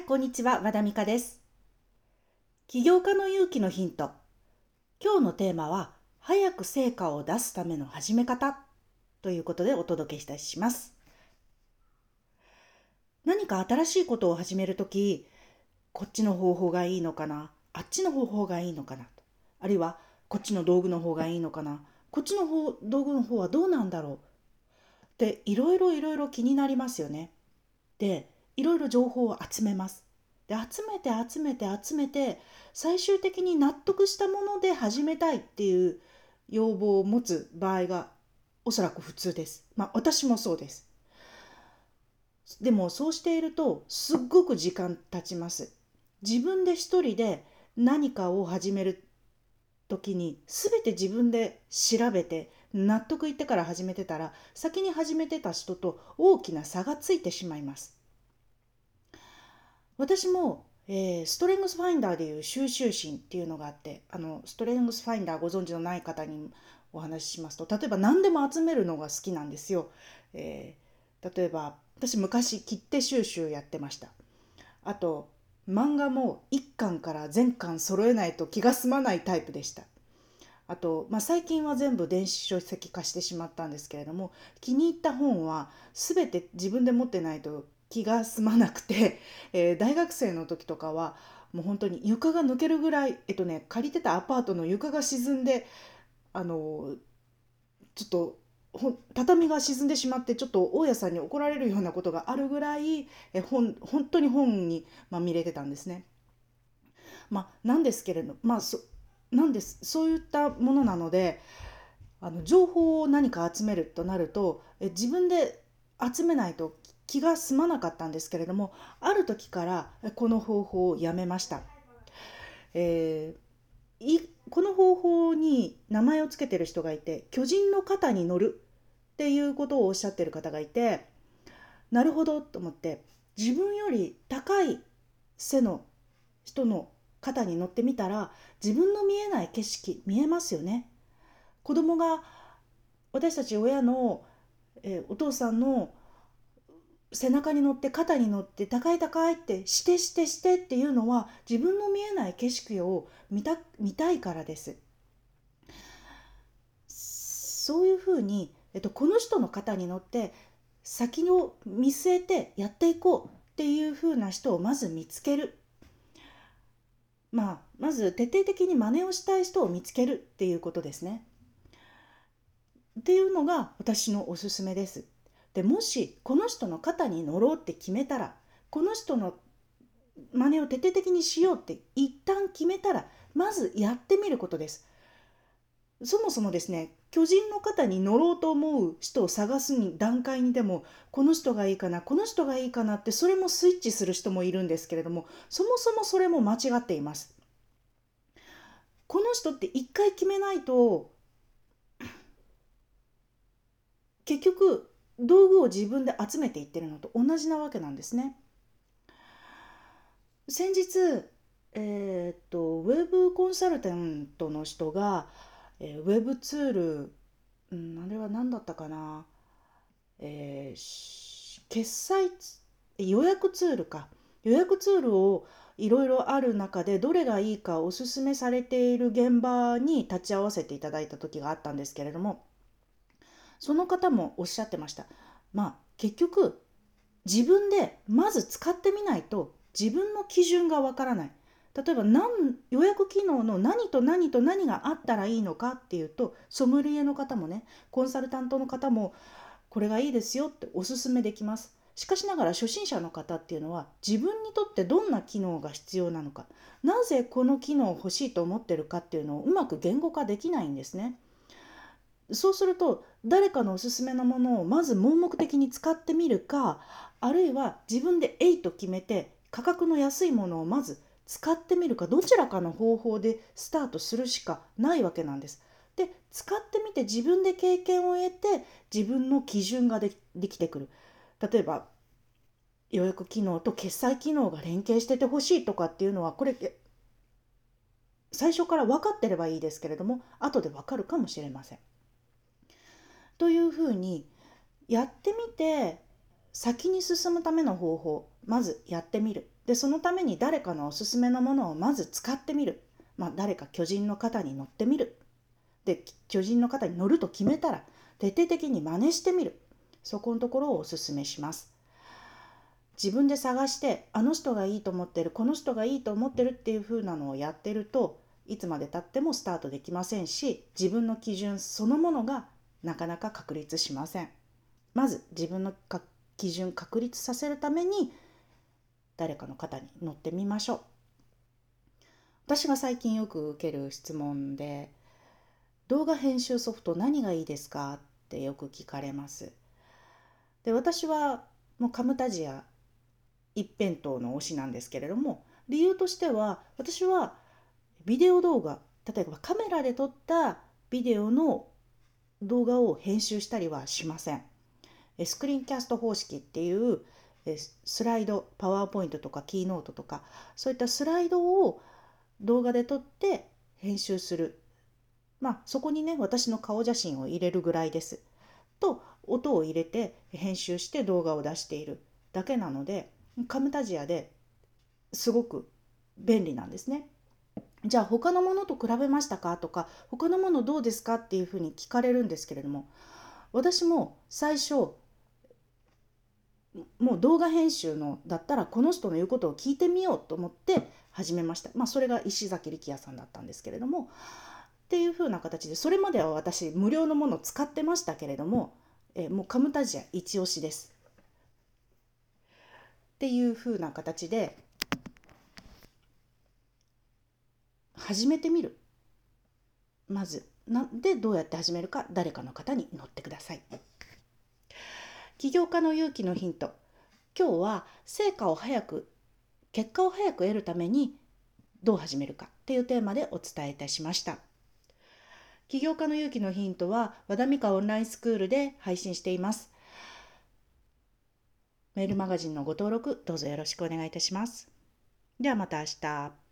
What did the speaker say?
い、こんにちは。和田美香です。起業家の勇気のヒント。今日のテーマは、早く成果を出すための始め方ということでお届けいたします。何か新しいことを始めるとき、こっちの方法がいいのかな？あっちの方法がいいのかな？あるいは、こっちの道具の方がいいのかな？こっちの方道具の方はどうなんだろう？っていろいろいろいろ気になりますよね。でいろいろ情報を集めます。で集めて集めて集めて最終的に納得したもので始めたいっていう要望を持つ場合がおそらく普通です。まあ私もそうです。でもそうしているとすっごく時間経ちます。自分で一人で何かを始める時に全て自分で調べて納得いってから始めてたら先に始めてた人と大きな差がついてしまいます。私も、えーストレングスファインダーでいう収集心っていうのがあってあのストレングスファインダーご存知のない方にお話ししますと例えば何でも集めるのが好きなんですよ。えー例えば私昔切手収集やってました。あと漫画も1巻から全巻揃えないと気が済まないタイプでした。あと、まあ、最近は全部電子書籍化してしまったんですけれども気に入った本は全て自分で持ってないと気が済まなくて、えー大学生の時とかはもう本当に床が抜けるぐらい、えっとね、借りてたアパートの床が沈んであのちょっと畳が沈んでしまってちょっと大家さんに怒られるようなことがあるぐらいえ本本当に本にまみれてたんですね。まあ、なんですけれどまあそなんですそういったものなのであの情報を何か集めるとなるとえ自分で集めないと気が済まなかったんですけれどもある時からこの方法をやめました。えーいこの方法に名前を付けてる人がいて巨人の肩に乗るっていうことをおっしゃってる方がいてなるほどと思って自分より高い背の人の肩に乗ってみたら自分の見えない景色見えますよね。子供が私たち親の、えーお父さんの背中に乗って肩に乗って高い高いってしてしてしてっていうのは自分の見えない景色を見た見たいからです。そういうふうに、えっと、この人の肩に乗って先を見据えてやっていこうっていうふうな人をまず見つける。まあ、まず徹底的に真似をしたい人を見つけるっていうことですね。っていうのが私のおすすめです。でもしこの人の肩に乗ろうって決めたらこの人の真似を徹底的にしようって一旦決めたらまずやってみることです。そもそもですね巨人の肩に乗ろうと思う人を探す段階にでもこの人がいいかなこの人がいいかなってそれもスイッチする人もいるんですけれどもそもそもそれも間違っています。この人って一回決めないと結局道具を自分で集めていってるのと同じなわけなんですね。先日、えーっとウェブコンサルタントの人が、えーウェブツール、うん、あれは何だったかな、えー決済予約ツールか予約ツールをいろいろある中でどれがいいかおすすめされている現場に立ち会わせていただいた時があったんですけれどもその方もおっしゃってました。まあ結局自分でまず使ってみないと自分の基準がわからない。例えば何予約機能の何と何と何があったらいいのかっていうとソムリエの方もねコンサルタントの方もこれがいいですよっておすすめできます。しかしながら初心者の方っていうのは自分にとってどんな機能が必要なのかなぜこの機能を欲しいと思ってるかっていうのをうまく言語化できないんですね。そうすると誰かのおすすめのものをまず盲目的に使ってみるかあるいは自分で「えい」と決めて価格の安いものをまず使ってみるかどちらかの方法でスタートするしかないわけなんです。で使ってみて自分で経験を得て自分の基準がでできてくる。例えば予約機能と決済機能が連携しててほしいとかっていうのはこれ最初から分かってればいいですけれども後で分かるかもしれません。というふうにやってみて先に進むための方法まずやってみる。でそのために誰かのおすすめのものをまず使ってみる、まあ、誰か巨人の肩に乗ってみる。で巨人の肩に乗ると決めたら徹底的に真似してみる。そこのところをおすすめします。自分で探してあの人がいいと思ってるこの人がいいと思ってるっていう風なのをやってるといつまでたってもスタートできませんし自分の基準そのものがなかなか確立しません。まず自分の基準確立させるために誰かの肩に乗ってみましょう。私が最近よく受ける質問で動画編集ソフト何がいいですかってよく聞かれます。で私はもうカムタジア一辺倒の推しなんですけれども理由としては私はビデオ動画例えばカメラで撮ったビデオの動画を編集したりはしません。スクリーンキャスト方式っていうスライドパワーポイントとかキーノートとかそういったスライドを動画で撮って編集するまあそこにね私の顔写真を入れるぐらいです。と音を入れて編集して動画を出しているだけなのでカムタジアですごく便利なんですね。じゃあ他のものと比べましたか？とか他のものどうですか？っていうふうに聞かれるんですけれども私も最初もう動画編集のだったらこの人の言うことを聞いてみようと思って始めました。まあそれが石崎力也さんだったんですけれどもっていうふうな形でそれまでは私無料のものを使ってましたけれどもえもうカムタジア一押しですっていう風な形で始めてみる。まず。なでどうやって始めるか誰かの方に乗ってください。起業家の勇気のヒント。今日は成果を早く結果を早く得るためにどう始めるかっていうテーマでお伝えいたしました。起業家の勇気のヒントは和田美香オンラインスクールで配信しています。メールマガジンのご登録どうぞよろしくお願いいたします。ではまた明日。